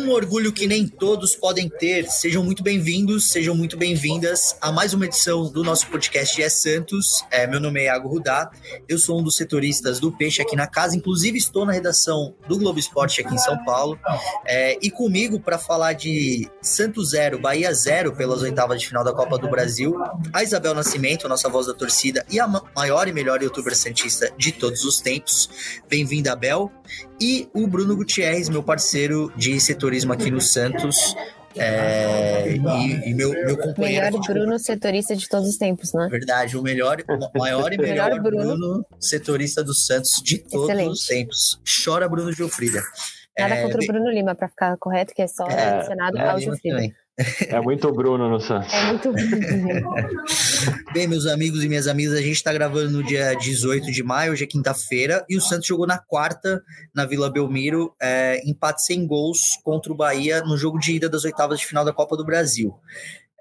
Um orgulho que nem todos podem ter. Sejam muito bem-vindos, sejam muito bem-vindas a mais uma edição do nosso podcast É Santos. É, meu nome é Iago Rudá, eu sou um dos setoristas do Peixe aqui na casa, inclusive estou na redação do Globo Esporte aqui em São Paulo. É, e comigo para falar de Santos 0, Bahia 0 pelas oitavas de final da Copa do Brasil, a Isabel Nascimento, nossa voz da torcida e a maior e melhor youtuber santista de todos os tempos. Bem-vinda, Abel. E o Bruno Gutierrez, meu parceiro de setorismo aqui no Santos. É, e, e, meu, meu companheiro. Melhor Bruno setorista de todos os tempos, né? Verdade, o melhor, o maior e melhor, melhor Bruno. Bruno. setorista do Santos de todos Excelente. os tempos. Chora Bruno Gilfrida. Nada é, contra o Bruno Lima, para ficar correto, que é só é, relacionado é, ao Gilfrida. É muito Bruno no Santos. É muito Bruno. Bem, meus amigos e minhas amigas, a gente está gravando no dia 18 de maio, hoje é quinta-feira, e o Santos jogou na quarta, na Vila Belmiro, é, empate sem gols contra o Bahia no jogo de ida das oitavas de final da Copa do Brasil.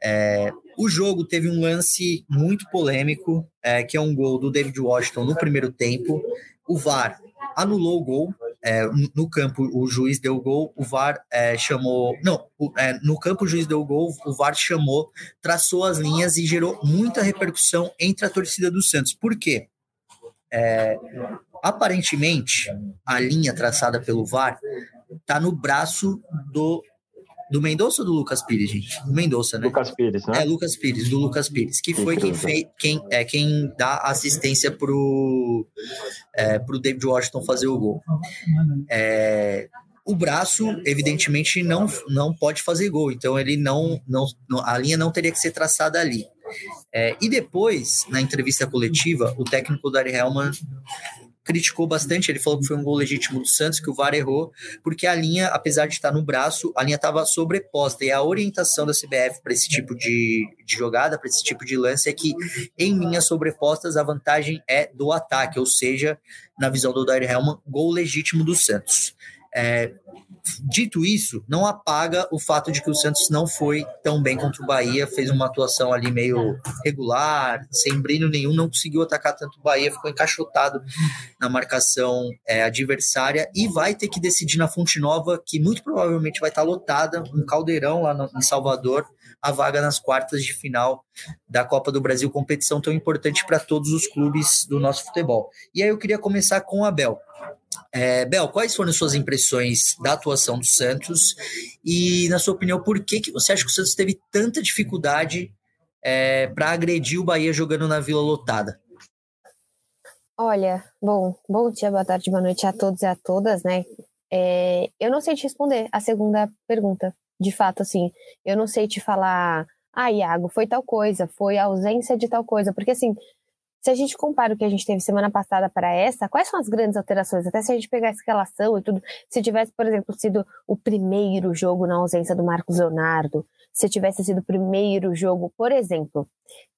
É, o jogo teve um lance muito polêmico, é, que é um gol do David Washington no primeiro tempo. O VAR anulou o gol, é, no campo o juiz deu gol, o VAR é, chamou. Não, o, é, no campo o juiz deu gol, o VAR chamou, traçou as linhas e gerou muita repercussão entre a torcida do Santos. Por quê? É, aparentemente, a linha traçada pelo VAR está no braço do do Mendonça ou do Lucas Pires, gente? Do Mendonça, né? Lucas Pires, né? É, Lucas Pires, do Lucas Pires, que foi quem fez, quem, é, quem dá assistência pro, é, pro David Washington fazer o gol. É, o braço, evidentemente, não, não pode fazer gol, então ele não, não, a linha não teria que ser traçada ali. É, e depois, na entrevista coletiva, o técnico Dari Helman criticou bastante. Ele falou que foi um gol legítimo do Santos, que o VAR errou, porque a linha, apesar de estar no braço, a linha estava sobreposta. E a orientação da CBF para esse tipo de, de jogada, para esse tipo de lance, é que em linhas sobrepostas a vantagem é do ataque, ou seja, na visão do Dair Helman, gol legítimo do Santos. É, dito isso, não apaga o fato de que o Santos não foi tão bem contra o Bahia, fez uma atuação ali meio regular, sem brilho nenhum, não conseguiu atacar tanto o Bahia, ficou encaixotado na marcação é, adversária e vai ter que decidir na Fonte Nova, que muito provavelmente vai estar lotada, um caldeirão lá no, em Salvador, a vaga nas quartas de final da Copa do Brasil, competição tão importante para todos os clubes do nosso futebol. E aí eu queria começar com o Abel. É, Bel, quais foram as suas impressões da atuação do Santos? E, na sua opinião, por que, que você acha que o Santos teve tanta dificuldade é, para agredir o Bahia jogando na Vila Lotada? Olha, bom, bom dia, boa tarde, boa noite a todos e a todas, né? É, eu não sei te responder a segunda pergunta, de fato, assim, eu não sei te falar, ah, Iago, foi tal coisa, foi a ausência de tal coisa, porque assim, se a gente compara o que a gente teve semana passada para essa, quais são as grandes alterações? Até se a gente pegar a escalação e tudo, se tivesse, por exemplo, sido o primeiro jogo na ausência do Marcos Leonardo, se tivesse sido o primeiro jogo, por exemplo,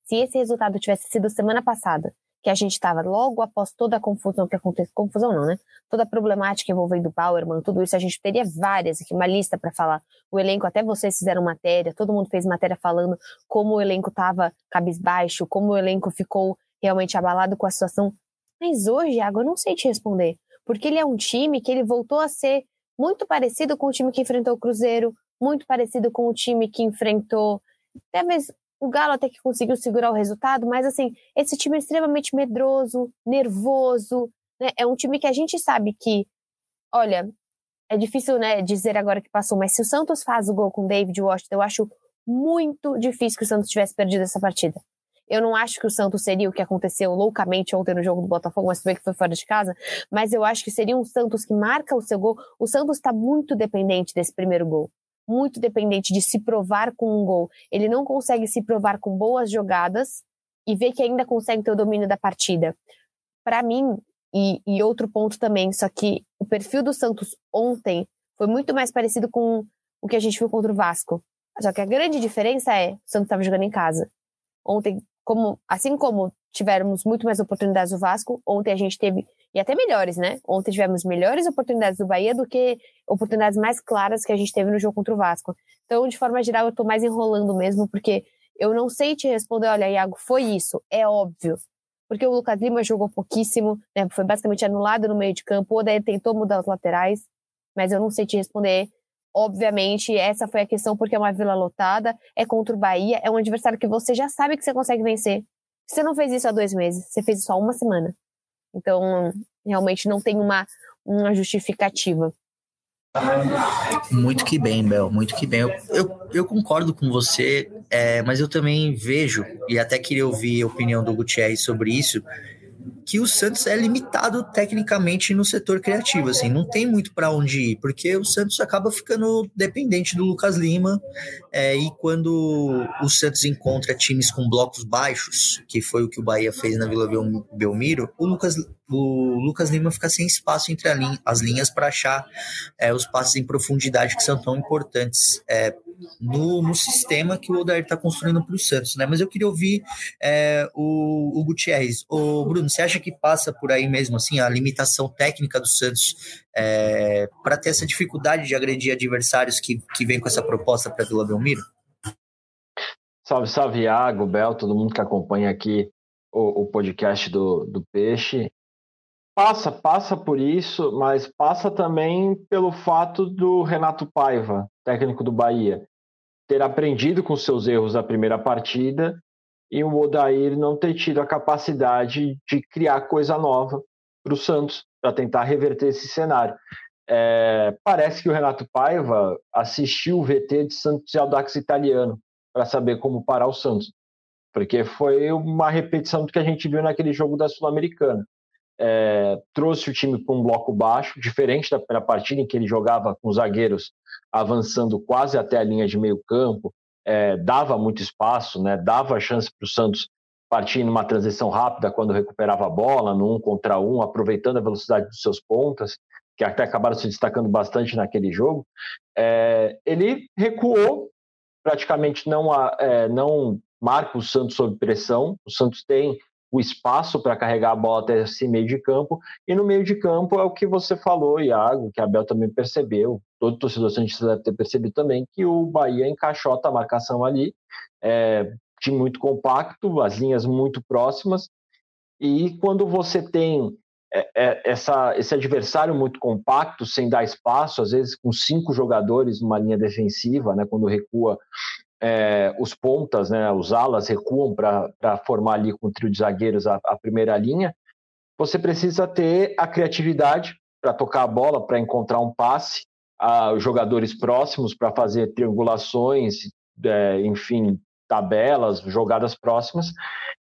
se esse resultado tivesse sido semana passada, que a gente estava logo após toda a confusão que aconteceu, confusão não, né? Toda a problemática envolvendo o Powerman, tudo isso, a gente teria várias aqui, uma lista para falar. O elenco, até vocês fizeram matéria, todo mundo fez matéria falando como o elenco estava cabisbaixo, como o elenco ficou realmente abalado com a situação. Mas hoje, Iago, eu não sei te responder. Porque ele é um time que ele voltou a ser muito parecido com o time que enfrentou o Cruzeiro, muito parecido com o time que enfrentou. Mesmo o Galo até que conseguiu segurar o resultado, mas assim, esse time é extremamente medroso, nervoso. Né? É um time que a gente sabe que, olha, é difícil né, dizer agora que passou, mas se o Santos faz o gol com o David Washington, eu acho muito difícil que o Santos tivesse perdido essa partida. Eu não acho que o Santos seria o que aconteceu loucamente ontem no jogo do Botafogo, mas também que foi fora de casa. Mas eu acho que seria um Santos que marca o seu gol. O Santos está muito dependente desse primeiro gol. Muito dependente de se provar com um gol. Ele não consegue se provar com boas jogadas e ver que ainda consegue ter o domínio da partida. Para mim, e, e outro ponto também, só que o perfil do Santos ontem foi muito mais parecido com o que a gente viu contra o Vasco. Só que a grande diferença é, o Santos estava jogando em casa. Ontem como, assim como tivemos muito mais oportunidades do Vasco, ontem a gente teve, e até melhores, né? Ontem tivemos melhores oportunidades do Bahia do que oportunidades mais claras que a gente teve no jogo contra o Vasco. Então, de forma geral, eu tô mais enrolando mesmo, porque eu não sei te responder, olha, Iago, foi isso, é óbvio. Porque o Lucas Lima jogou pouquíssimo, né? Foi basicamente anulado no meio de campo, o Odair tentou mudar os laterais, mas eu não sei te responder. Obviamente, essa foi a questão, porque é uma vila lotada, é contra o Bahia, é um adversário que você já sabe que você consegue vencer. Você não fez isso há dois meses, você fez isso há uma semana. Então, realmente não tem uma, uma justificativa. Muito que bem, Bel, muito que bem. Eu, eu, eu concordo com você, é, mas eu também vejo, e até queria ouvir a opinião do Gutierrez sobre isso, que o Santos é limitado tecnicamente no setor criativo, assim, não tem muito para onde ir, porque o Santos acaba ficando dependente do Lucas Lima, é, e quando o Santos encontra times com blocos baixos, que foi o que o Bahia fez na Vila Belmiro, o Lucas, o Lucas Lima fica sem espaço entre linha, as linhas para achar é, os passes em profundidade que são tão importantes é, no, no sistema que o Odair está construindo para o Santos, né? Mas eu queria ouvir é, o, o Gutierrez. O Bruno, você acha que passa por aí mesmo, assim, a limitação técnica do Santos é, para ter essa dificuldade de agredir adversários que, que vem com essa proposta para Vila Belmiro? Salve, salve, Iago, Bel, todo mundo que acompanha aqui o, o podcast do, do Peixe. Passa, passa por isso, mas passa também pelo fato do Renato Paiva, técnico do Bahia, ter aprendido com seus erros da primeira partida e o Odair não ter tido a capacidade de criar coisa nova para o Santos, para tentar reverter esse cenário. É, parece que o Renato Paiva assistiu o VT de Santos e Audax Italiano para saber como parar o Santos, porque foi uma repetição do que a gente viu naquele jogo da Sul-Americana. É, trouxe o time para um bloco baixo, diferente da primeira partida em que ele jogava com os zagueiros avançando quase até a linha de meio campo, é, dava muito espaço, né, dava chance para o Santos partir numa transição rápida quando recuperava a bola, no um contra um, aproveitando a velocidade dos seus pontas, que até acabaram se destacando bastante naquele jogo. É, ele recuou, praticamente não, é, não marca o Santos sob pressão. O Santos tem o espaço para carregar a bola até esse meio de campo. E no meio de campo é o que você falou, Iago, que a Abel também percebeu, todo torcedor santista deve ter percebido também, que o Bahia encaixota a marcação ali, é, time muito compacto, as linhas muito próximas, e quando você tem é, é, essa, esse adversário muito compacto, sem dar espaço, às vezes com cinco jogadores numa linha defensiva, né, quando recua é, os pontas, né, os alas recuam para formar ali com o trio de zagueiros a, a primeira linha, você precisa ter a criatividade para tocar a bola, para encontrar um passe, a jogadores próximos para fazer triangulações, é, enfim, tabelas, jogadas próximas,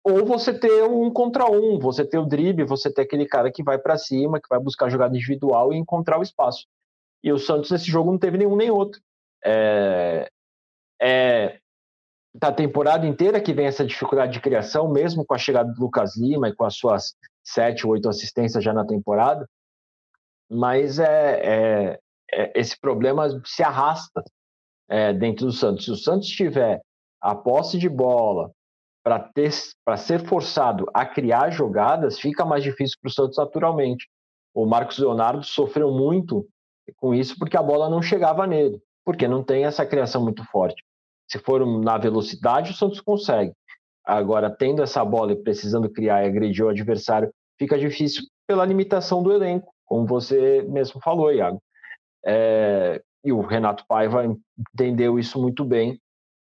ou você ter um contra um, você ter o drible, você ter aquele cara que vai para cima, que vai buscar jogada individual e encontrar o espaço. E o Santos nesse jogo não teve nenhum nem outro. É, é, da temporada inteira que vem essa dificuldade de criação, mesmo com a chegada do Lucas Lima e com as suas sete, oito assistências já na temporada. Mas é, é, é esse problema se arrasta é, dentro do Santos. Se o Santos tiver a posse de bola para ser forçado a criar jogadas, fica mais difícil para o Santos naturalmente. O Marcos Leonardo sofreu muito com isso porque a bola não chegava nele, porque não tem essa criação muito forte. Se for na velocidade, o Santos consegue. Agora, tendo essa bola e precisando criar e agredir o adversário, fica difícil pela limitação do elenco, como você mesmo falou, Iago. É, e o Renato Paiva entendeu isso muito bem.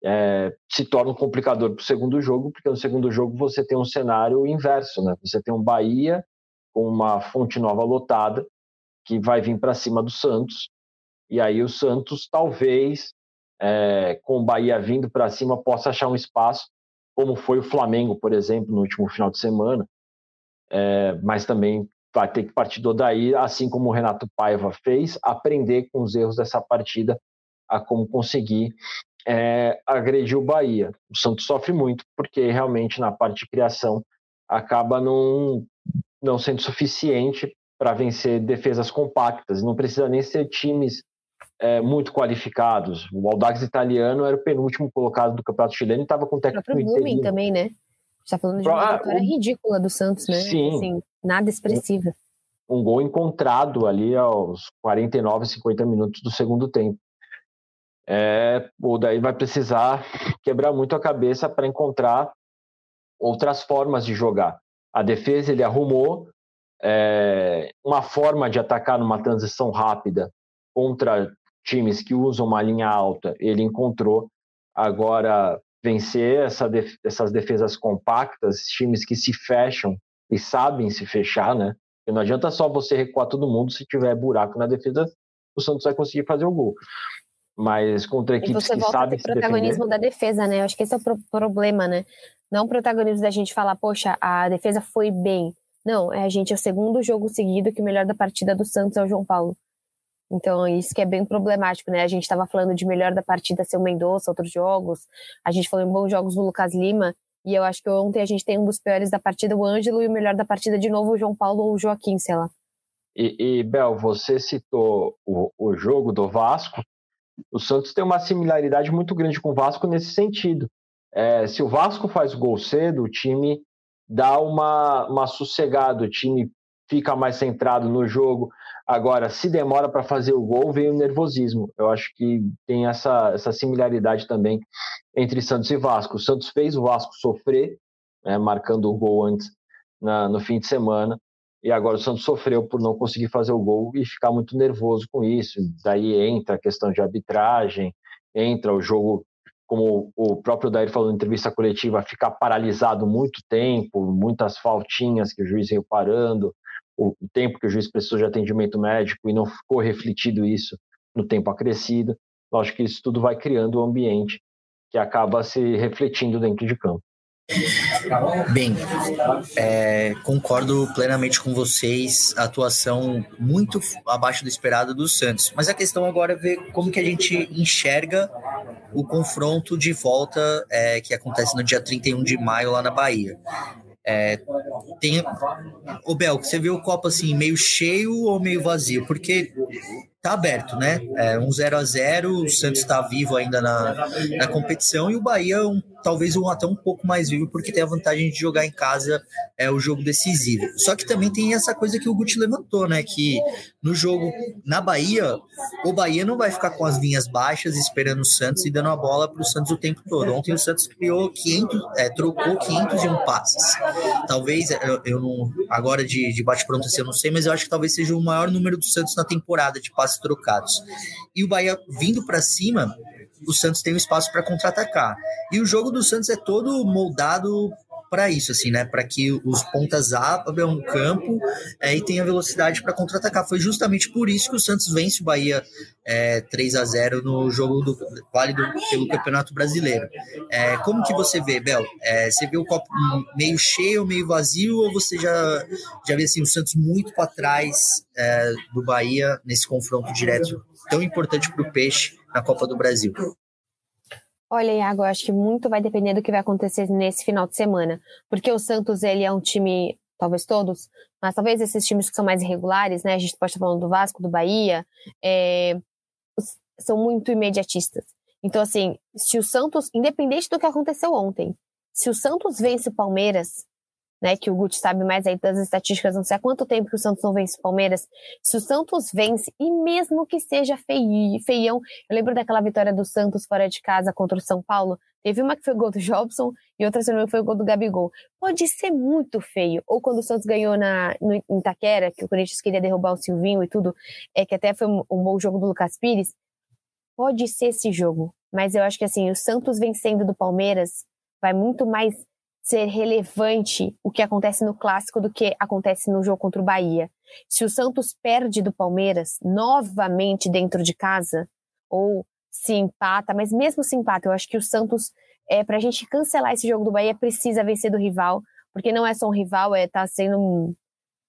É, se torna um complicador para o segundo jogo, porque no segundo jogo você tem um cenário inverso, né? Você tem um Bahia com uma fonte nova lotada que vai vir para cima do Santos, e aí o Santos talvez é, com o Bahia vindo para cima, possa achar um espaço, como foi o Flamengo, por exemplo, no último final de semana. É, mas também vai ter que partir do Odair, assim como o Renato Paiva fez, aprender com os erros dessa partida a como conseguir é, o Bahia. O Santos sofre muito, porque realmente na parte de criação acaba não, não sendo suficiente para vencer defesas compactas. Não precisa nem ser times é, muito qualificados. O Aldax italiano era o penúltimo colocado do Campeonato Chileno e estava com o técnico o Blooming também, né? Está falando de uma ah, vitória um... ridícula do Santos, né? Sim. Assim, nada expressiva. Um, um gol encontrado ali aos 49, 50 minutos do segundo tempo. é, o daí vai precisar quebrar muito a cabeça para encontrar outras formas de jogar. A defesa ele arrumou é, uma forma de atacar numa transição rápida contra times que usam uma linha alta. Ele encontrou agora vencer essa def essas defesas compactas, times que se fecham e sabem se fechar, né? Porque não adianta só você recuar todo mundo se tiver buraco na defesa, o Santos vai conseguir fazer o gol. Mas contra equipes que sabem se protagonismo defender... da defesa, né? Eu acho que esse é o pro problema, né? Não o protagonismo da gente falar, poxa, a defesa foi bem. Não, é a gente, é o segundo jogo seguido que o melhor da partida do Santos é o João Paulo. Então, isso que é bem problemático, né? A gente estava falando de melhor da partida ser o Mendonça, outros jogos. A gente falou em bons jogos do Lucas Lima. E eu acho que ontem a gente tem um dos piores da partida, o Ângelo, e o melhor da partida de novo, o João Paulo ou o Joaquim, sei lá. E, e Bel, você citou o, o jogo do Vasco. O Santos tem uma similaridade muito grande com o Vasco nesse sentido. É, se o Vasco faz gol cedo, o time dá uma, uma sossegada, o time fica mais centrado no jogo. Agora, se demora para fazer o gol, vem o nervosismo. Eu acho que tem essa, essa similaridade também entre Santos e Vasco. O Santos fez o Vasco sofrer, né, marcando o gol antes na, no fim de semana, e agora o Santos sofreu por não conseguir fazer o gol e ficar muito nervoso com isso. Daí entra a questão de arbitragem, entra o jogo, como o próprio Dair falou na entrevista coletiva, ficar paralisado muito tempo, muitas faltinhas que o juiz veio parando, o tempo que o juiz precisou de atendimento médico e não ficou refletido isso no tempo acrescido. Eu acho que isso tudo vai criando um ambiente que acaba se refletindo dentro de campo. Bem, é, concordo plenamente com vocês. Atuação muito abaixo do esperado do Santos. Mas a questão agora é ver como que a gente enxerga o confronto de volta é, que acontece no dia 31 de maio lá na Bahia. É, tem o Bel, você viu o copo assim meio cheio ou meio vazio? Porque tá aberto, né? É um 0 a 0 o Santos está vivo ainda na, na competição e o Bahia um, talvez um, até um pouco mais vivo porque tem a vantagem de jogar em casa é o jogo decisivo. Só que também tem essa coisa que o Guti levantou, né? Que no jogo na Bahia, o Bahia não vai ficar com as linhas baixas esperando o Santos e dando a bola para o Santos o tempo todo. Ontem o Santos criou 500, é, trocou 501 passes. Talvez eu, eu não agora de, de bate pronto assim, eu não sei, mas eu acho que talvez seja o maior número do Santos na temporada de passes trocados. E o Bahia vindo para cima, o Santos tem um espaço para contra-atacar. E o jogo do Santos é todo moldado para isso, assim, né? Para que os pontas abram o campo é, e tenha velocidade para contra-atacar. Foi justamente por isso que o Santos vence o Bahia é, 3 a 0 no jogo do, válido pelo Campeonato Brasileiro. É, como que você vê, Bel? É, você vê o copo meio cheio, meio vazio, ou você já, já vê assim, o Santos muito para trás é, do Bahia nesse confronto direto tão importante para o Peixe na Copa do Brasil? Olha, Iago, eu acho que muito vai depender do que vai acontecer nesse final de semana. Porque o Santos, ele é um time, talvez todos, mas talvez esses times que são mais irregulares, né? A gente pode estar falando do Vasco, do Bahia, é, são muito imediatistas. Então, assim, se o Santos, independente do que aconteceu ontem, se o Santos vence o Palmeiras, né, que o Guti sabe mais aí das estatísticas, não sei há quanto tempo que o Santos não vence o Palmeiras. Se o Santos vence, e mesmo que seja fei, feião, eu lembro daquela vitória do Santos fora de casa contra o São Paulo, teve uma que foi o gol do Jobson e outra, se não foi o gol do Gabigol. Pode ser muito feio. Ou quando o Santos ganhou na, no Itaquera, que o Corinthians queria derrubar o Silvinho e tudo, é que até foi um, um bom jogo do Lucas Pires. Pode ser esse jogo, mas eu acho que assim, o Santos vencendo do Palmeiras vai muito mais ser relevante o que acontece no clássico do que acontece no jogo contra o Bahia. Se o Santos perde do Palmeiras novamente dentro de casa, ou se empata, mas mesmo se empata, eu acho que o Santos, é, para a gente cancelar esse jogo do Bahia, precisa vencer do rival, porque não é só um rival, é tá sendo um,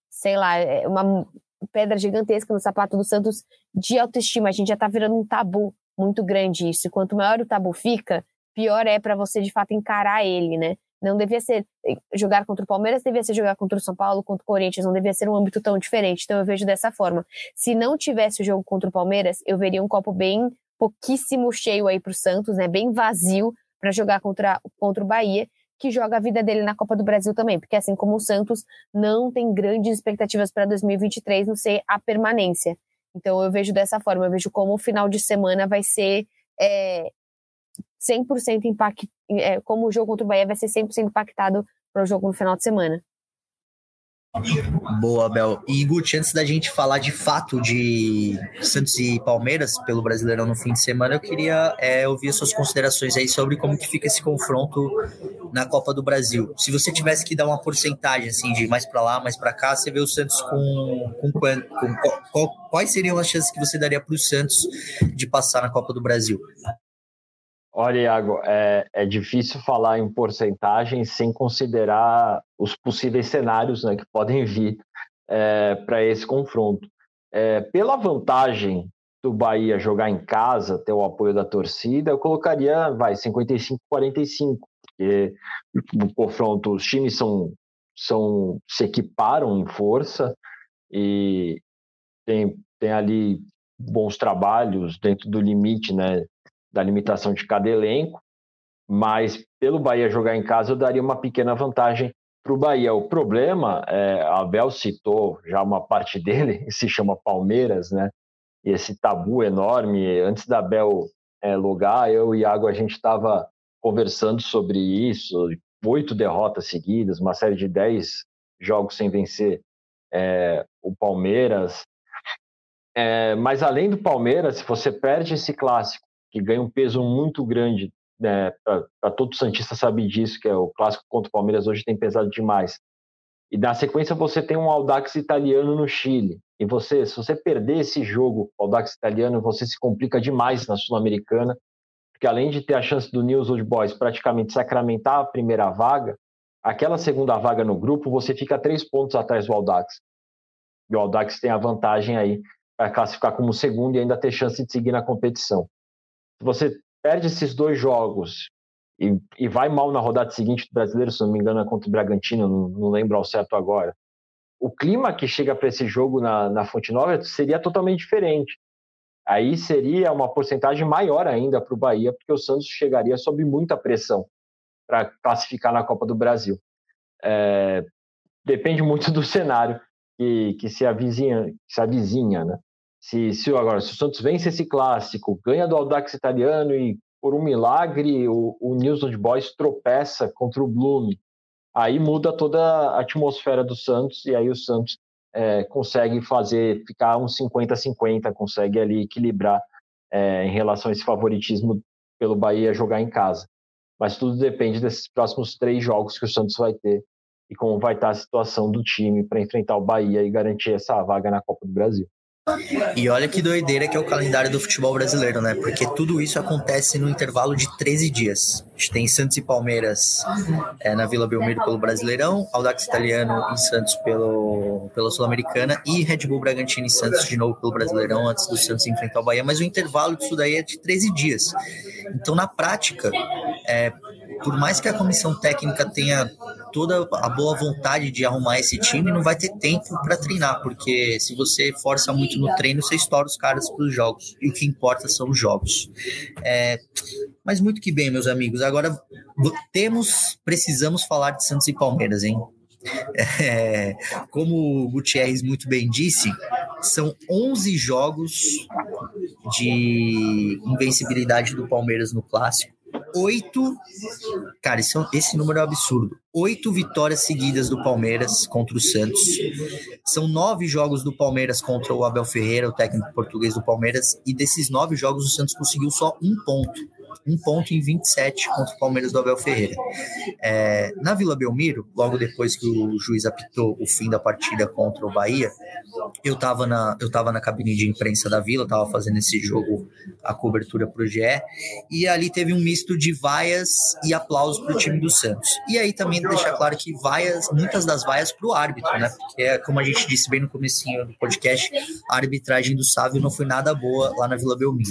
sei lá, é uma pedra gigantesca no sapato do Santos de autoestima. A gente já tá virando um tabu muito grande isso. E quanto maior o tabu fica, pior é para você de fato encarar ele, né? Não devia ser eh, jogar contra o Palmeiras, devia ser jogar contra o São Paulo, contra o Corinthians, não devia ser um âmbito tão diferente. Então eu vejo dessa forma. Se não tivesse o jogo contra o Palmeiras, eu veria um copo bem pouquíssimo cheio aí para o Santos, né? Bem vazio para jogar contra, contra o Bahia, que joga a vida dele na Copa do Brasil também, porque assim como o Santos não tem grandes expectativas para 2023, não sei a permanência. Então eu vejo dessa forma, eu vejo como o final de semana vai ser é, 100% impact, é, como o jogo contra o Bahia vai ser 100% impactado para o jogo no final de semana. Boa, Bel. E Guti, antes da gente falar de fato de Santos e Palmeiras pelo Brasileirão no fim de semana, eu queria é, ouvir suas considerações aí sobre como que fica esse confronto na Copa do Brasil. Se você tivesse que dar uma porcentagem assim de mais para lá, mais para cá, você vê o Santos com, com, com, com quais seriam as chances que você daria para o Santos de passar na Copa do Brasil? Olha, Iago, é, é difícil falar em porcentagem sem considerar os possíveis cenários né, que podem vir é, para esse confronto. É, pela vantagem do Bahia jogar em casa, ter o apoio da torcida, eu colocaria, vai, 55-45, porque no confronto os times são, são, se equiparam em força e tem, tem ali bons trabalhos dentro do limite, né, da limitação de cada elenco, mas pelo Bahia jogar em casa eu daria uma pequena vantagem para o Bahia. O problema, é, Abel citou já uma parte dele, se chama Palmeiras, né? Esse tabu enorme. Antes da Abel é, logar, eu e Iago a gente estava conversando sobre isso. Oito derrotas seguidas, uma série de dez jogos sem vencer é, o Palmeiras. É, mas além do Palmeiras, se você perde esse clássico que ganha um peso muito grande, né, para todo Santista sabe disso, que é o clássico contra o Palmeiras hoje tem pesado demais. E na sequência você tem um Audax italiano no Chile. E você, se você perder esse jogo, Audax italiano, você se complica demais na Sul-Americana, porque além de ter a chance do News Old Boys praticamente sacramentar a primeira vaga, aquela segunda vaga no grupo, você fica três pontos atrás do Audax. E o Audax tem a vantagem aí para classificar como segundo e ainda ter chance de seguir na competição você perde esses dois jogos e, e, vai mal na rodada seguinte do brasileiro, se não me engano, é contra o Bragantino, não, não lembro ao certo agora. O clima que chega para esse jogo na, na Fonte Nova seria totalmente diferente. Aí seria uma porcentagem maior ainda para o Bahia, porque o Santos chegaria sob muita pressão para classificar na Copa do Brasil. É, depende muito do cenário que, que se avizinha, que se avizinha né? Se, se agora, se o Santos vence esse clássico, ganha do Audax italiano e por um milagre o, o News Old Boys tropeça contra o Blume, aí muda toda a atmosfera do Santos e aí o Santos é, consegue fazer, ficar uns 50-50, consegue ali equilibrar é, em relação a esse favoritismo pelo Bahia jogar em casa. Mas tudo depende desses próximos três jogos que o Santos vai ter e como vai estar a situação do time para enfrentar o Bahia e garantir essa vaga na Copa do Brasil. E olha que doideira que é o calendário do futebol brasileiro, né? Porque tudo isso acontece no intervalo de 13 dias. A gente tem Santos e Palmeiras é, na Vila Belmiro pelo Brasileirão, Audax Italiano em Santos pelo, pela Sul-Americana e Red Bull Bragantino em Santos de novo pelo Brasileirão antes do Santos enfrentar o Bahia. Mas o intervalo disso daí é de 13 dias. Então, na prática, é, por mais que a comissão técnica tenha toda a boa vontade de arrumar esse time, não vai ter tempo para treinar, porque se você força muito no treino, você estoura os caras para os jogos. E o que importa são os jogos. É, mas muito que bem, meus amigos. Agora temos, precisamos falar de Santos e Palmeiras, hein? É, como o Gutierrez muito bem disse, são 11 jogos de invencibilidade do Palmeiras no clássico oito. Cara, esse, é esse número é um absurdo. Oito vitórias seguidas do Palmeiras contra o Santos. São nove jogos do Palmeiras contra o Abel Ferreira, o técnico português do Palmeiras. E desses nove jogos, o Santos conseguiu só um ponto um ponto em 27 contra o Palmeiras do Abel Ferreira. É, na Vila Belmiro, logo depois que o juiz apitou o fim da partida contra o Bahia, eu estava na, eu tava na cabine de imprensa da Vila, estava fazendo esse jogo, a cobertura para o GE, e ali teve um misto de vaias e aplausos para o time do Santos. E aí também deixar claro que vaias, muitas das vaias para o árbitro, né? Porque, é, como a gente disse bem no comecinho do podcast, a arbitragem do Sávio não foi nada boa lá na Vila Belmiro.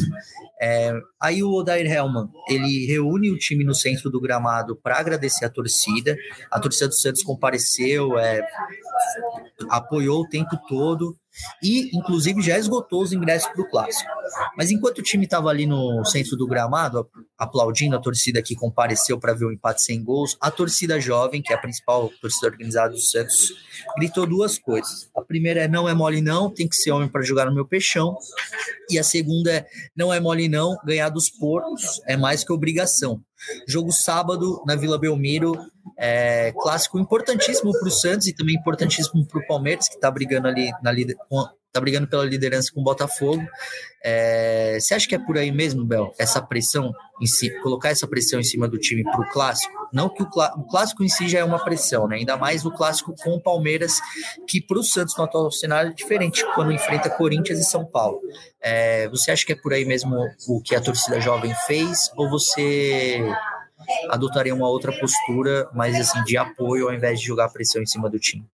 É, aí o Odair Helman, ele reúne o time no centro do gramado para agradecer a torcida. A torcida do Santos compareceu, é, apoiou o tempo todo. E, inclusive, já esgotou os ingressos para o clássico. Mas enquanto o time estava ali no centro do gramado, aplaudindo a torcida que compareceu para ver o empate sem gols, a torcida jovem, que é a principal torcida organizada do Santos, gritou duas coisas. A primeira é não é mole não, tem que ser homem para jogar no meu peixão. E a segunda é não é mole não, ganhar dos porcos é mais que obrigação. Jogo sábado na Vila Belmiro, é, clássico importantíssimo para o Santos e também importantíssimo para o Palmeiras, que está brigando ali na tá brigando pela liderança com o Botafogo. É, você acha que é por aí mesmo, Bel? Essa pressão em si, colocar essa pressão em cima do time para o clássico? Não que o, o, clássico em si já é uma pressão, né? Ainda mais o clássico com o Palmeiras, que para o Santos no atual cenário é diferente quando enfrenta Corinthians e São Paulo. É, você acha que é por aí mesmo o que a torcida jovem fez? Ou você adotaria uma outra postura, mais assim, de apoio ao invés de jogar pressão em cima do time?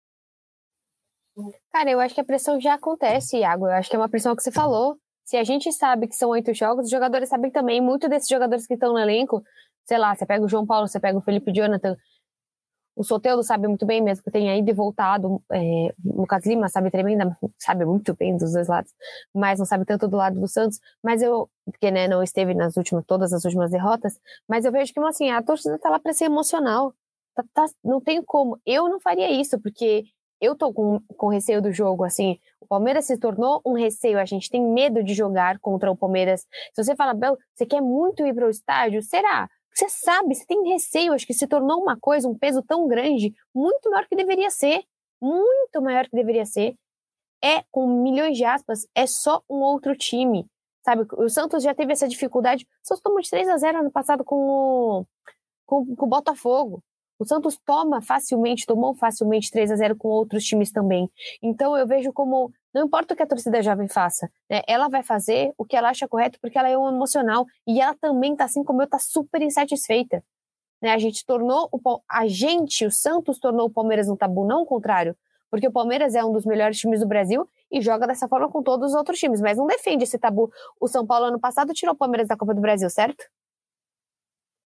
Cara, eu acho que a pressão já acontece, Iago. Eu acho que é uma pressão que você falou. Se a gente sabe que são oito jogos, os jogadores sabem também. Muitos desses jogadores que estão no elenco, sei lá, você pega o João Paulo, você pega o Felipe Jonathan, o Soteudo sabe muito bem, mesmo que tenha ido e voltado. É, o Lucas Lima sabe tremenda, sabe muito bem dos dois lados, mas não sabe tanto do lado do Santos. Mas eu, porque né, não esteve nas últimas, todas as últimas derrotas, mas eu vejo que assim, a torcida tá lá para ser emocional. Tá, tá, não tem como. Eu não faria isso, porque eu tô com, com receio do jogo, assim, o Palmeiras se tornou um receio, a gente tem medo de jogar contra o Palmeiras. Se você fala, Bel, você quer muito ir para o estádio, será? Você sabe, você tem receio, acho que se tornou uma coisa, um peso tão grande, muito maior que deveria ser, muito maior que deveria ser. É, com milhões de aspas, é só um outro time, sabe? O Santos já teve essa dificuldade, o Santos tomou de 3 a 0 ano passado com o, com, com o Botafogo. O Santos toma facilmente, tomou facilmente 3 a 0 com outros times também. Então eu vejo como não importa o que a torcida jovem faça, né? Ela vai fazer o que ela acha correto porque ela é um emocional e ela também tá assim como eu tá super insatisfeita. Né? A gente tornou o a gente, o Santos tornou o Palmeiras um tabu, não o contrário, porque o Palmeiras é um dos melhores times do Brasil e joga dessa forma com todos os outros times, mas não defende esse tabu. O São Paulo ano passado tirou o Palmeiras da Copa do Brasil, certo?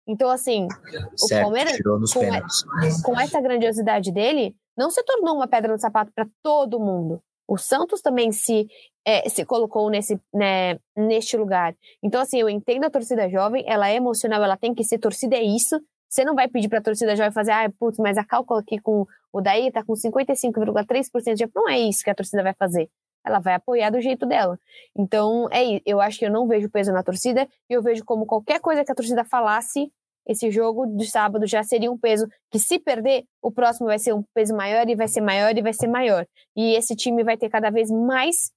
Então, assim, certo, o Palmeiras, com, com, essa grandiosidade dele, não se tornou uma pedra no sapato para todo mundo. O Santos também se, é, se colocou nesse, né, neste lugar. Então, assim, eu entendo a torcida jovem, ela é emocional, ela tem que ser torcida, é isso. Você não vai pedir para a torcida jovem fazer, ah, putz, mas a cálculo aqui com o daí tá com 55,3% de. Não é isso que a torcida vai fazer ela vai apoiar do jeito dela. Então, é, eu acho que eu não vejo peso na torcida, e eu vejo como qualquer coisa que a torcida falasse, esse jogo de sábado já seria um peso que, se perder, o próximo vai ser um peso maior e vai ser maior e vai ser maior. E esse time vai ter cada vez mais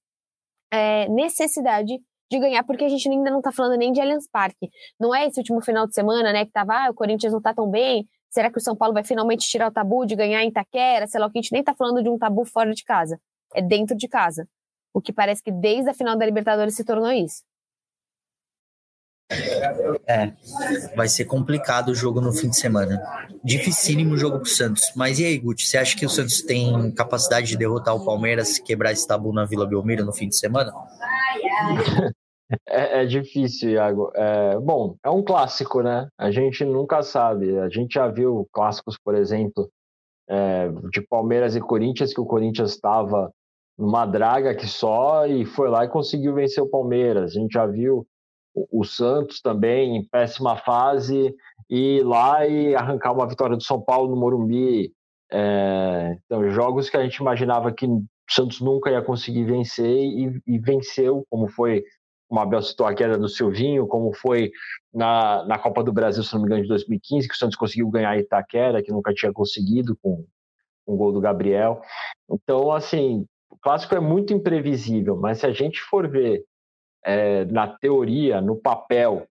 é, necessidade de ganhar, porque a gente ainda não tá falando nem de Allianz Parque. Não é esse último final de semana, né, que tava, ah, o Corinthians não tá tão bem, será que o São Paulo vai finalmente tirar o tabu de ganhar em Itaquera? Sei lá, o que a gente nem tá falando de um tabu fora de casa, é dentro de casa. O que parece que desde a final da Libertadores se tornou isso. É, vai ser complicado o jogo no fim de semana. Dificílimo o jogo pro Santos. Mas e aí, Guti, você acha que o Santos tem capacidade de derrotar o Palmeiras, quebrar esse tabu na Vila Belmiro no fim de semana? É, é difícil, Iago. É, bom, é um clássico, né? A gente nunca sabe. A gente já viu clássicos, por exemplo, é, de Palmeiras e Corinthians, que o Corinthians estava numa draga que só e foi lá e conseguiu vencer o Palmeiras. A gente já viu o, Santos também em péssima fase e ir lá e arrancar uma vitória do São Paulo no Morumbi. É, então, jogos que a gente imaginava que o Santos nunca ia conseguir vencer e, e venceu, como foi, a Abel citou, a queda do Silvinho, como foi na, na Copa do Brasil, se não me engano, de 2015, que o Santos conseguiu ganhar Itaquera, que nunca tinha conseguido com, com o gol do Gabriel. Então, assim, o clássico é muito imprevisível, mas se a gente for ver é, na teoria, no papel,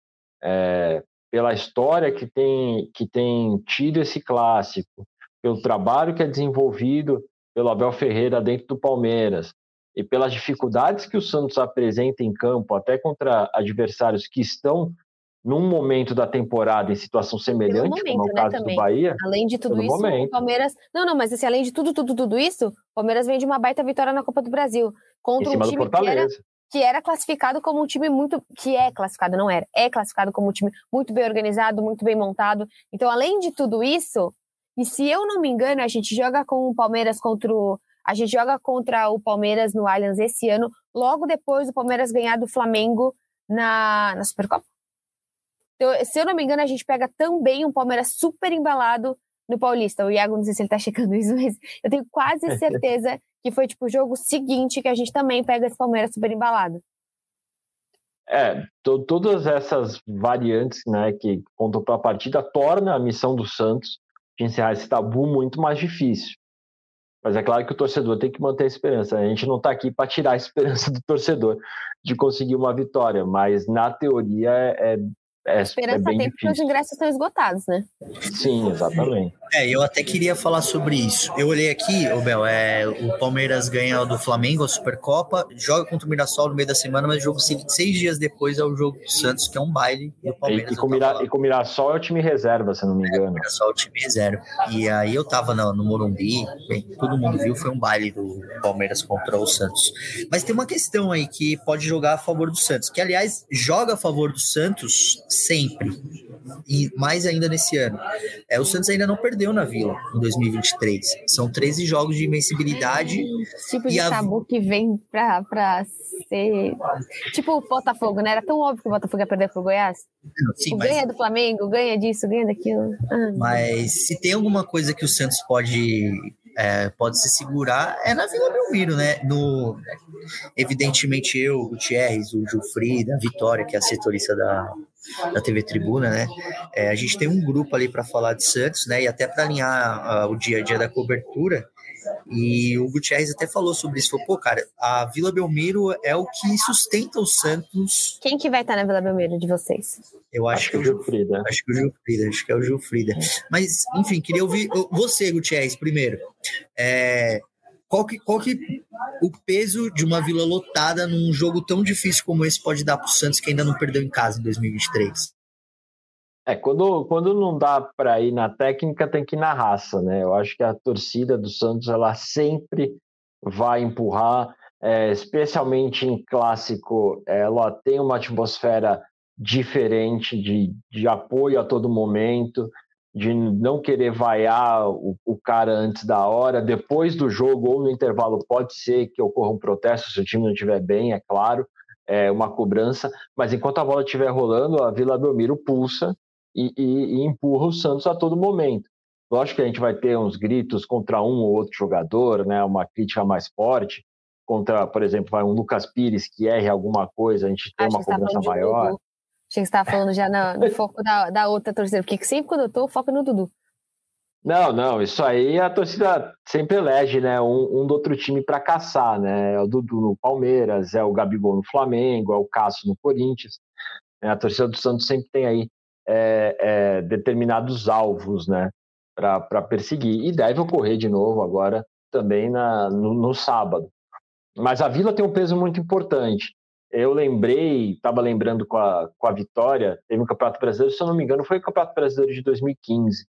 é, pela história que tem, que tem tido esse clássico, pelo trabalho que é desenvolvido pelo Abel Ferreira dentro do Palmeiras e pelas dificuldades que o Santos apresenta em campo, até contra adversários que estão num momento da temporada em situação semelhante, momento, como é o né, caso também. do Bahia. Além de tudo isso, momento. o Palmeiras. Não, não, mas assim, além de tudo, tudo, tudo isso, o Palmeiras vem de uma baita vitória na Copa do Brasil. Contra um time que era, que era classificado como um time muito. que é classificado, não era. É classificado como um time muito bem organizado, muito bem montado. Então, além de tudo isso, e se eu não me engano, a gente joga com o Palmeiras contra o. A gente joga contra o Palmeiras no Allianz esse ano, logo depois do Palmeiras ganhar do Flamengo na, na Supercopa. Então, se eu não me engano, a gente pega também um Palmeiras super embalado no Paulista. O Iago, não sei se ele tá checando isso, mas eu tenho quase certeza que foi tipo o jogo seguinte que a gente também pega esse Palmeiras super embalado. É, to, todas essas variantes né, que contam para a partida torna a missão do Santos de encerrar esse tabu muito mais difícil. Mas é claro que o torcedor tem que manter a esperança. A gente não está aqui para tirar a esperança do torcedor de conseguir uma vitória, mas na teoria é, é é, Esperança é bem tem porque os ingressos estão esgotados, né? Sim, exatamente. É, eu até queria falar sobre isso. Eu olhei aqui, ô Bel, é, o Palmeiras ganha do Flamengo a Supercopa, joga contra o Mirassol no meio da semana, mas jogo seis dias depois é o jogo do Santos, que é um baile do Palmeiras. E, e, com, Mira, e com o Mirassol é o time reserva, se não me engano. É, o Mirassol é o time reserva. E aí eu tava no, no Morumbi, bem, todo mundo viu, foi um baile do Palmeiras contra o Santos. Mas tem uma questão aí que pode jogar a favor do Santos, que aliás joga a favor do Santos sempre. E mais ainda nesse ano. É, o Santos ainda não perdeu na Vila em 2023. São 13 jogos de invencibilidade. Tipo de a... tabu que vem pra, pra ser. Tipo o Botafogo, né? Era tão óbvio que o Botafogo ia perder pro Goiás. Sim, mas... Ganha do Flamengo, ganha disso, ganha daquilo. Ah, mas se tem alguma coisa que o Santos pode é, pode se segurar é na Vila Belmiro, né? No, evidentemente eu, o Gutierrez, o Gilfrida, a Vitória, que é a setorista da, da TV Tribuna, né? É, a gente tem um grupo ali para falar de Santos, né? E até para alinhar uh, o dia a dia da cobertura. E o Gutierrez até falou sobre isso. Falou, pô, cara, a Vila Belmiro é o que sustenta o Santos. Quem que vai estar na Vila Belmiro de vocês? Eu acho, acho que é o Gilfrida. Acho que é o Gilfrida, acho que é o Gilfrida. Mas, enfim, queria ouvir você, Gutierrez, primeiro. É, qual que, qual que o peso de uma vila lotada num jogo tão difícil como esse pode dar para o Santos que ainda não perdeu em casa em 2023? É, quando, quando não dá para ir na técnica, tem que ir na raça, né? Eu acho que a torcida do Santos, ela sempre vai empurrar, é, especialmente em clássico, ela tem uma atmosfera diferente de, de apoio a todo momento, de não querer vaiar o, o, cara antes da hora, depois do jogo ou no intervalo pode ser que ocorra um protesto se o time não estiver bem, é claro, é uma cobrança, mas enquanto a bola estiver rolando, a Vila Belmiro pulsa e, e, e, empurra o Santos a todo momento. Lógico que a gente vai ter uns gritos contra um ou outro jogador, né, uma crítica mais forte, contra, por exemplo, um Lucas Pires que erre alguma coisa, a gente tem Acho uma tá cobrança maior. Achei que você estava falando já no, no foco da, da outra torcida, porque sempre quando eu tô, foco no Dudu. Não, não, isso aí a torcida sempre elege, né? Um, um do outro time para caçar, né? É o Dudu no Palmeiras, é o Gabigol no Flamengo, é o Cássio no Corinthians. É, a torcida do Santos sempre tem aí é, é, determinados alvos, né? Para perseguir. E deve ocorrer de novo agora também na, no, no sábado. Mas a Vila tem um peso muito importante eu lembrei, estava lembrando com a, com a Vitória, teve um Campeonato Brasileiro, se eu não me engano, foi o Campeonato Brasileiro de 2015,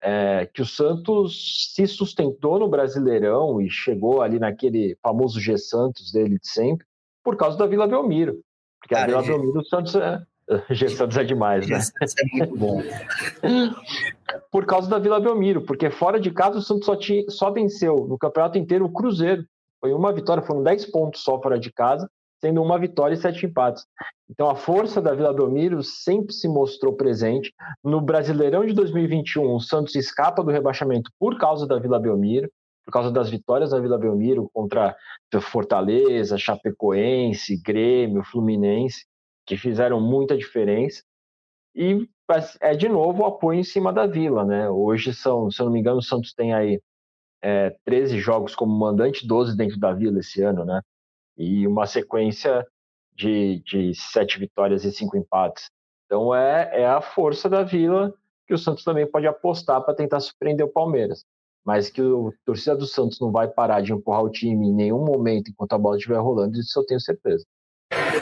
é, que o Santos se sustentou no Brasileirão e chegou ali naquele famoso G Santos dele de sempre, por causa da Vila Belmiro. Porque Cara, a Vila G... Belmiro, o Santos é. G Santos é demais, né? é muito bom. por causa da Vila Belmiro, porque fora de casa o Santos só, tinha, só venceu no campeonato inteiro o Cruzeiro. Foi uma vitória, foram 10 pontos só fora de casa tendo uma vitória e sete empates. Então a força da Vila Belmiro sempre se mostrou presente. No Brasileirão de 2021, o Santos escapa do rebaixamento por causa da Vila Belmiro, por causa das vitórias da Vila Belmiro contra Fortaleza, Chapecoense, Grêmio, Fluminense, que fizeram muita diferença. E é de novo o apoio em cima da Vila, né? Hoje são, se eu não me engano, o Santos tem aí é, 13 jogos como mandante, 12 dentro da Vila esse ano, né? E uma sequência de, de sete vitórias e cinco empates. Então é, é a força da Vila que o Santos também pode apostar para tentar surpreender o Palmeiras. Mas que o torcida do Santos não vai parar de empurrar o time em nenhum momento enquanto a bola estiver rolando, isso eu tenho certeza.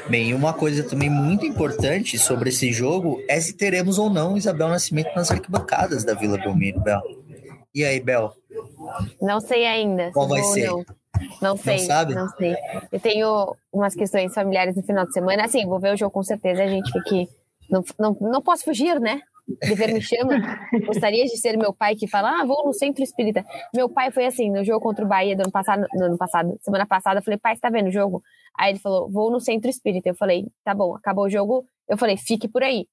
Bem, uma coisa também muito importante sobre esse jogo é se teremos ou não Isabel Nascimento nas arquibancadas da Vila Belmiro, Bel. E aí, Bel? Não sei ainda. Qual vai ser? Não. Não sei. Não sabe? Não sei. Eu tenho umas questões familiares no final de semana. Assim, vou ver o jogo com certeza. A gente fica aqui. Não, não, não posso fugir, né? dever me chama? Gostaria de ser meu pai que fala, ah, vou no centro espírita. Meu pai foi assim, no jogo contra o Bahia do ano passado, no ano passado, semana passada, eu falei, pai, você tá vendo o jogo? Aí ele falou, vou no centro espírita. Eu falei, tá bom, acabou o jogo. Eu falei, fique por aí.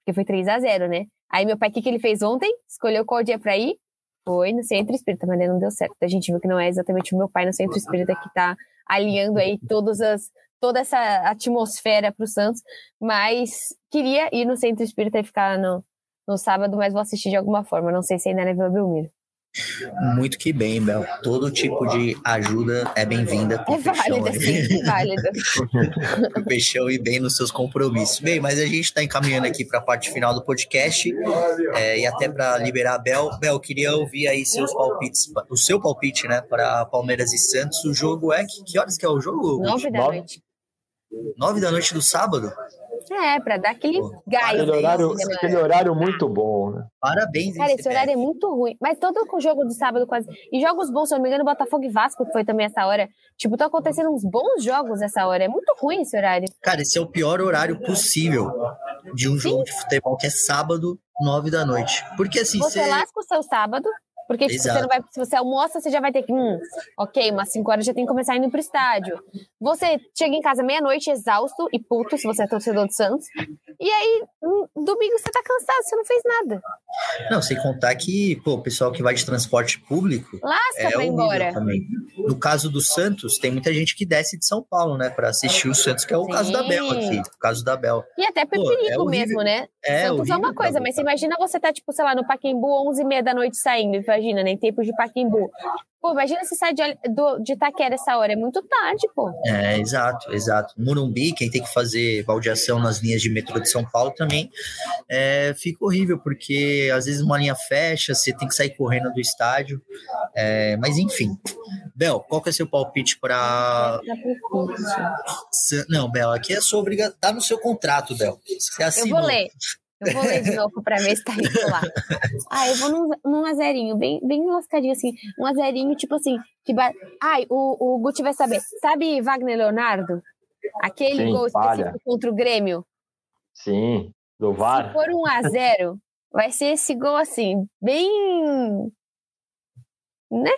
Porque foi 3 a 0 né? Aí meu pai, o que, que ele fez ontem? Escolheu qual dia pra ir? Foi no centro espírita, mas não deu certo. A gente viu que não é exatamente o meu pai no centro espírita que tá alinhando aí todas as toda essa atmosfera para o Santos, mas queria ir no Centro Espírita e ficar no, no sábado, mas vou assistir de alguma forma. Não sei se ainda é Vila Belmiro. Muito que bem, Bel. Todo tipo de ajuda é bem-vinda. É válida, sim, é válida. o Peixão ir bem nos seus compromissos. Bem, mas a gente está encaminhando aqui para a parte final do podcast é, e até para liberar a Bel. Bel, queria ouvir aí seus palpites, o seu palpite, né, para Palmeiras e Santos. O jogo é que, que horas que é o jogo? Nove da noite. Nove da noite do sábado? É, para dar aquele Pô, gás. Aquele horário, aquele horário muito bom, né? Parabéns. Cara, esse horário é muito ruim. Mas todo o jogo do sábado quase. E jogos bons, se eu não me engano, Botafogo e Vasco foi também essa hora. Tipo, tá acontecendo uns bons jogos essa hora. É muito ruim esse horário. Cara, esse é o pior horário possível de um Sim. jogo de futebol, que é sábado, nove da noite. Porque assim. Você, você lasca o seu sábado, porque tipo, você não vai, se você almoça, você já vai ter que, hum, ok, umas 5 horas já tem que começar indo pro estádio. Você chega em casa meia-noite exausto e puto, se você é torcedor do Santos. E aí, hum, domingo você tá cansado, você não fez nada. Não, sem contar que, pô, o pessoal que vai de transporte público. Lasca é pra ir embora. Também. No caso do Santos, tem muita gente que desce de São Paulo, né, pra assistir o Santos, que é o Sim. caso da Bel aqui. O caso da Bel. E até por pô, perigo é mesmo, né? É, Santos é uma coisa, mas você imagina você tá, tipo, sei lá, no Paquembu, 11 e meia da noite saindo, imagina, nem né, tempo de Paquembu. Pô, imagina se sai de, do, de Itaquera essa hora, é muito tarde, pô. É, exato, exato. Morumbi, quem tem que fazer baldeação nas linhas de metrô de São Paulo também, é, fica horrível, porque às vezes uma linha fecha, você tem que sair correndo do estádio, é, mas enfim. Bel, qual que é seu palpite para... Não, Bel, aqui é sobre... Tá no seu contrato, Bel. Você assinou. Eu vou ler. Eu vou ler de novo para ver se tá isso lá. Ah, eu vou num, num azerinho, bem, bem lascadinho assim. Um azerinho, tipo assim. Que ba... Ai, o, o Guti vai saber. Sabe Wagner Leonardo? Aquele Sim, gol palha. específico contra o Grêmio? Sim, do VAR. Se for um a 0 vai ser esse gol assim, bem. Né?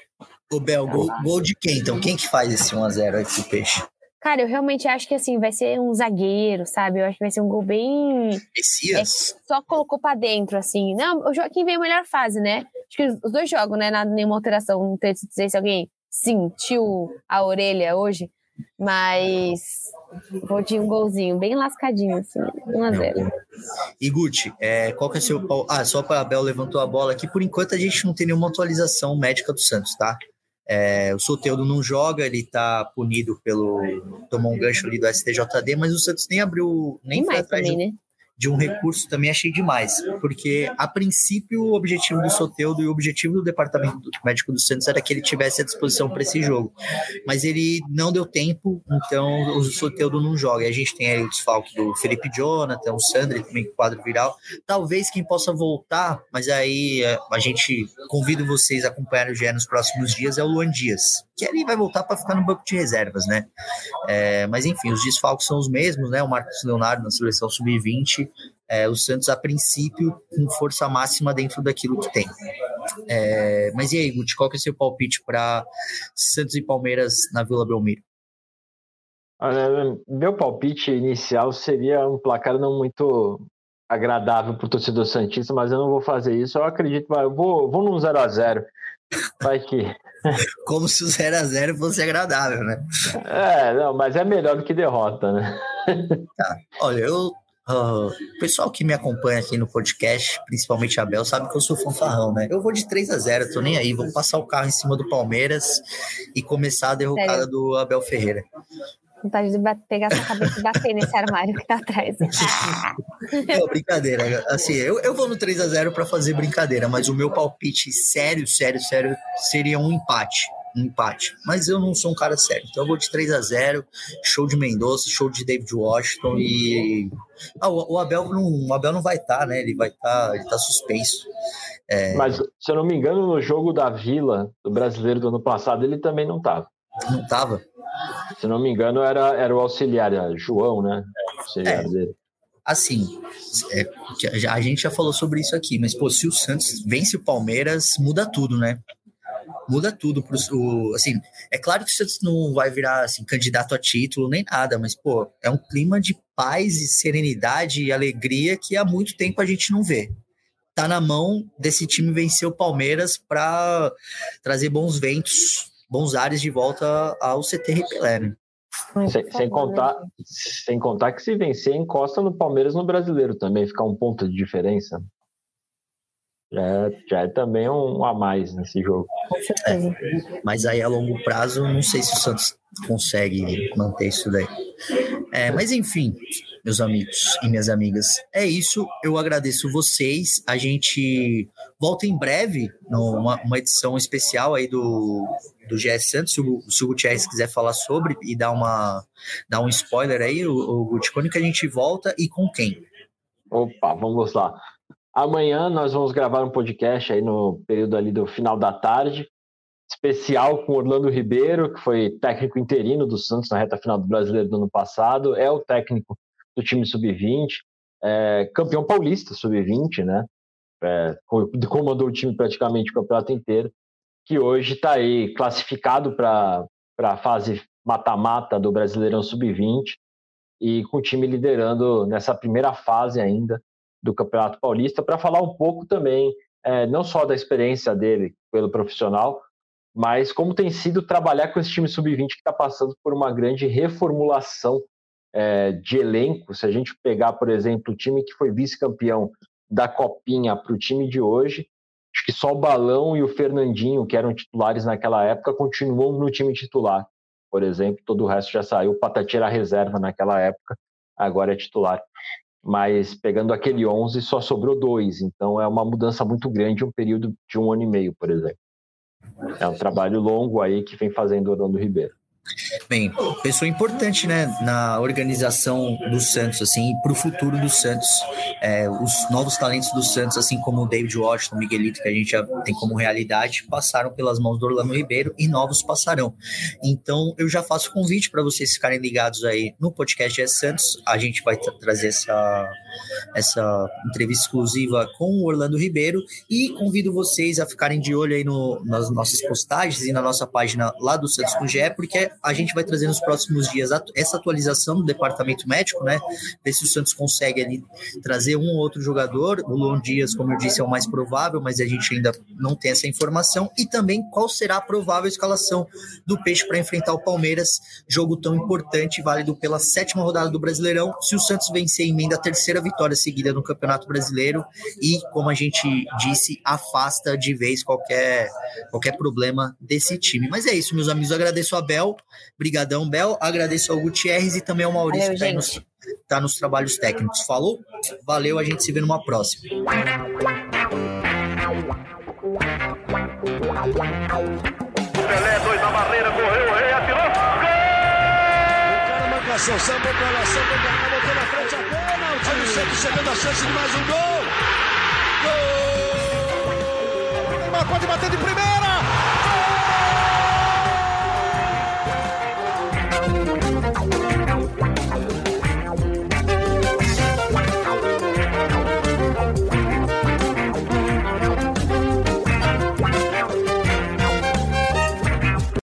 O Bel, gol, gol de quem? Então, quem que faz esse 1x0 aí pro Peixe? Cara, eu realmente acho que assim, vai ser um zagueiro, sabe? Eu acho que vai ser um gol bem. Messias. É, só colocou pra dentro, assim. Não, o Joaquim veio a melhor fase, né? Acho que os dois jogos, né? Nada, nenhuma alteração. Não sei dizer se alguém sentiu a orelha hoje, mas vou de um golzinho, bem lascadinho, assim. 1x0. E Guti, é, qual que é seu? Ah, só para a Bel levantou a bola aqui. Por enquanto a gente não tem nenhuma atualização médica do Santos, tá? É, o Soteudo não joga, ele tá punido pelo. tomou um gancho ali do STJD, mas o Santos nem abriu. nem foi atrás também, de, né? De um recurso também achei demais, porque a princípio o objetivo do Soteudo e o objetivo do departamento médico do Santos era que ele tivesse à disposição para esse jogo, mas ele não deu tempo, então o Soteudo não joga. A gente tem aí o desfalque do Felipe Jonathan, o Sandri também com quadro viral. Talvez quem possa voltar, mas aí é, a gente convido vocês a acompanhar o GE nos próximos dias é o Luan Dias, que ele vai voltar para ficar no banco de reservas, né? É, mas enfim, os desfalques são os mesmos, né? O Marcos Leonardo na seleção sub-20 é, o Santos, a princípio, com força máxima dentro daquilo que tem. É, mas e aí, Guti, qual que é o seu palpite para Santos e Palmeiras na Vila Belmiro? meu palpite inicial seria um placar não muito agradável para o torcedor Santista, mas eu não vou fazer isso. Eu acredito, eu vou, vou num 0x0. Vai que. Como se o 0x0 fosse agradável, né? É, não, mas é melhor do que derrota, né? Tá. Olha, eu Uh, o pessoal que me acompanha aqui no podcast, principalmente a Bel, sabe que eu sou fanfarrão, né? Eu vou de 3 a 0 tô nem aí. Vou passar o carro em cima do Palmeiras e começar a derrocada Sério? do Abel Ferreira. Vontade de pegar sua cabeça e bater nesse armário que tá atrás. Não, brincadeira. Assim, eu, eu vou no 3 a 0 para fazer brincadeira, mas o meu palpite sério, sério, sério seria um empate empate. Mas eu não sou um cara sério. Então eu vou de 3 a 0 show de Mendonça, show de David Washington e. Ah, o, Abel não, o Abel não vai estar, tá, né? Ele vai estar, tá, ele tá suspenso. É... Mas, se eu não me engano, no jogo da Vila, do brasileiro do ano passado, ele também não estava. Não estava? Se não me engano, era, era o auxiliar, João, né? Auxiliar é. dele. assim, é, a gente já falou sobre isso aqui, mas, pô, se o Santos vence o Palmeiras, muda tudo, né? Muda tudo pro, o, assim, é claro que o Santos não vai virar assim, candidato a título nem nada, mas pô, é um clima de paz e serenidade e alegria que há muito tempo a gente não vê. Tá na mão desse time vencer o Palmeiras para trazer bons ventos, bons ares de volta ao CT Pelé, né? Sem, sem, contar, sem contar que se vencer, encosta no Palmeiras no brasileiro também, ficar um ponto de diferença. Já é, já é também um a mais nesse jogo. É, mas aí a longo prazo, não sei se o Santos consegue manter isso daí. É, mas enfim, meus amigos e minhas amigas, é isso. Eu agradeço vocês. A gente volta em breve numa uma edição especial aí do, do GS Santos. Se o, se o Gutierrez quiser falar sobre e dar, uma, dar um spoiler aí, o, o Guti, quando que a gente volta e com quem? Opa, vamos lá. Amanhã nós vamos gravar um podcast aí no período ali do final da tarde, especial com Orlando Ribeiro, que foi técnico interino do Santos na reta final do Brasileiro do ano passado, é o técnico do time sub-20, é, campeão paulista sub-20, né? É, comandou o time praticamente o campeonato inteiro, que hoje está aí classificado para a fase mata-mata do Brasileirão sub-20 e com o time liderando nessa primeira fase ainda do Campeonato Paulista para falar um pouco também, é, não só da experiência dele pelo profissional, mas como tem sido trabalhar com esse time sub-20 que está passando por uma grande reformulação é, de elenco. Se a gente pegar, por exemplo, o time que foi vice-campeão da Copinha para o time de hoje, acho que só o Balão e o Fernandinho, que eram titulares naquela época, continuam no time titular. Por exemplo, todo o resto já saiu. Patati era reserva naquela época, agora é titular mas pegando aquele 11 só sobrou dois, então é uma mudança muito grande, um período de um ano e meio, por exemplo. É um trabalho longo aí que vem fazendo Orlando Ribeiro. Bem, pessoa importante, né, na organização do Santos, assim, para o futuro do Santos. É, os novos talentos do Santos, assim como o David Washington, Miguelito, que a gente já tem como realidade, passaram pelas mãos do Orlando Ribeiro e novos passarão. Então, eu já faço convite para vocês ficarem ligados aí no podcast é Santos. A gente vai trazer essa, essa entrevista exclusiva com o Orlando Ribeiro e convido vocês a ficarem de olho aí no, nas nossas postagens e na nossa página lá do Santos com GE, porque a gente vai trazer nos próximos dias essa atualização do departamento médico, né? Ver se o Santos consegue ali trazer um ou outro jogador. O Luan Dias, como eu disse, é o mais provável, mas a gente ainda não tem essa informação. E também qual será a provável escalação do Peixe para enfrentar o Palmeiras, jogo tão importante, válido pela sétima rodada do Brasileirão. Se o Santos vencer, emenda a terceira vitória seguida no Campeonato Brasileiro e, como a gente disse, afasta de vez qualquer, qualquer problema desse time. Mas é isso, meus amigos. Eu agradeço a Bel Brigadão, Bel. Agradeço ao Gutierrez e também ao Maurício, Valeu, que está nos, tá nos trabalhos técnicos. Falou? Valeu, a gente se vê numa próxima. Pelé, dois na barreira, correu, o rei atirou. Gol! O cara marcação, sambou pra lá, sambou pra cá, botou na frente a pênalti. O Santos chegando a chance de mais um gol. Gol! Pode bater de primeira.